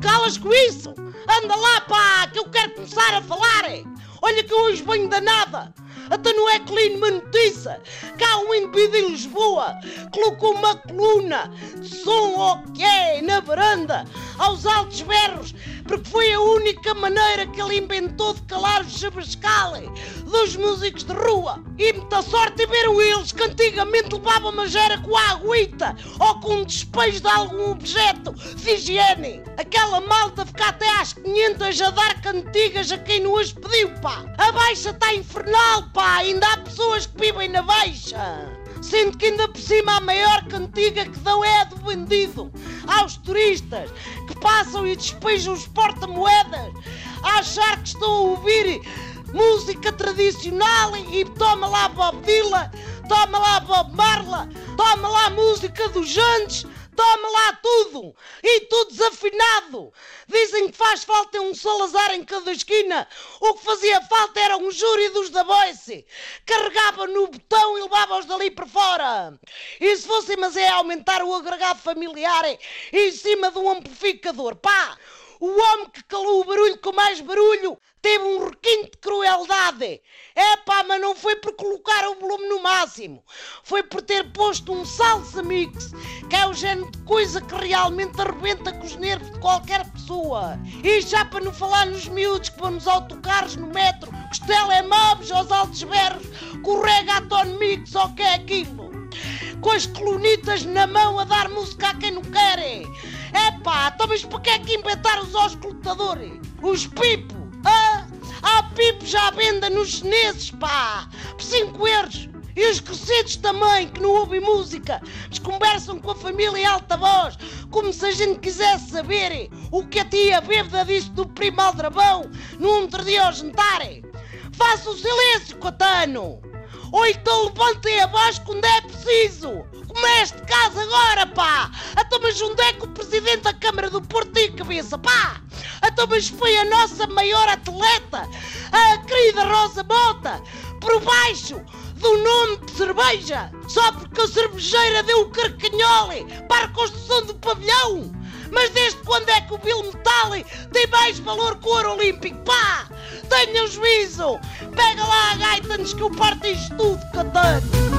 calas com isso! Anda lá, pá, que eu quero começar a falar! Olha que hoje venho danada! Até não é que li numa notícia que há um indivíduo em Lisboa colocou uma coluna de som ok na varanda aos altos berros porque foi a única maneira que ele inventou de calar os chabascale dos músicos de rua. E muita sorte tiveram eles que antigamente levavam uma gera com a aguita ou com um despejo de algum objeto de higiene. Aquela malta fica até às 500 a dar cantigas a quem não as pediu, pá. A baixa está infernal, pá. Ainda há pessoas que vivem na baixa. Sendo que ainda por cima a maior cantiga que dão é a do vendido aos turistas que passam e despejam os porta-moedas a achar que estão a ouvir música tradicional e toma lá Bob Dylan, toma lá Bob Marla, toma lá música dos Andes, toma lá tudo! E tudo desafinado! Dizem que faz falta um Salazar em cada esquina. O que fazia falta era um júri dos da Boice. Carregava no botão e levava-os dali para fora. E se fosse, mas é aumentar o agregado familiar em cima de um amplificador. Pá! O homem que calou o barulho com mais barulho teve um requinte de crueldade. É pá, mas não foi por colocar o volume no máximo. Foi por ter posto um salsa mix, que é o género de coisa que realmente arrebenta com os nervos de qualquer pessoa. E já para não falar nos miúdos que vão nos autocarros no metro, os telemóveis aos altos berros, com o reggaeton mix ou que é aquilo. Com as colonitas na mão a dar música a quem não quer. Epá, então mas para que é que inventaram os auscultadores? Os pipo? Ah, há pipo já à venda nos chineses, pá! Por 5 euros! E os crescidos também, que não ouvem música, mas conversam com a família em alta voz, como se a gente quisesse saber o que a tia bêbada disse do primo Aldrabão no outro dia ao jantar. Faça o silêncio, Cotano! Ou então levantem a voz quando é preciso! Como é este caso agora, pá! Então, mas onde é que o Presidente da Câmara do Porto tem cabeça, pá? Então, mas foi a nossa maior atleta, a querida Rosa Mota, por baixo do nome de cerveja, só porque a cervejeira deu o carcanhole para a construção do pavilhão. Mas desde quando é que o Bill tem mais valor que o ouro olímpico? Pá! Tenha juízo! Pega lá a gaita antes que eu parta isto tudo, catano!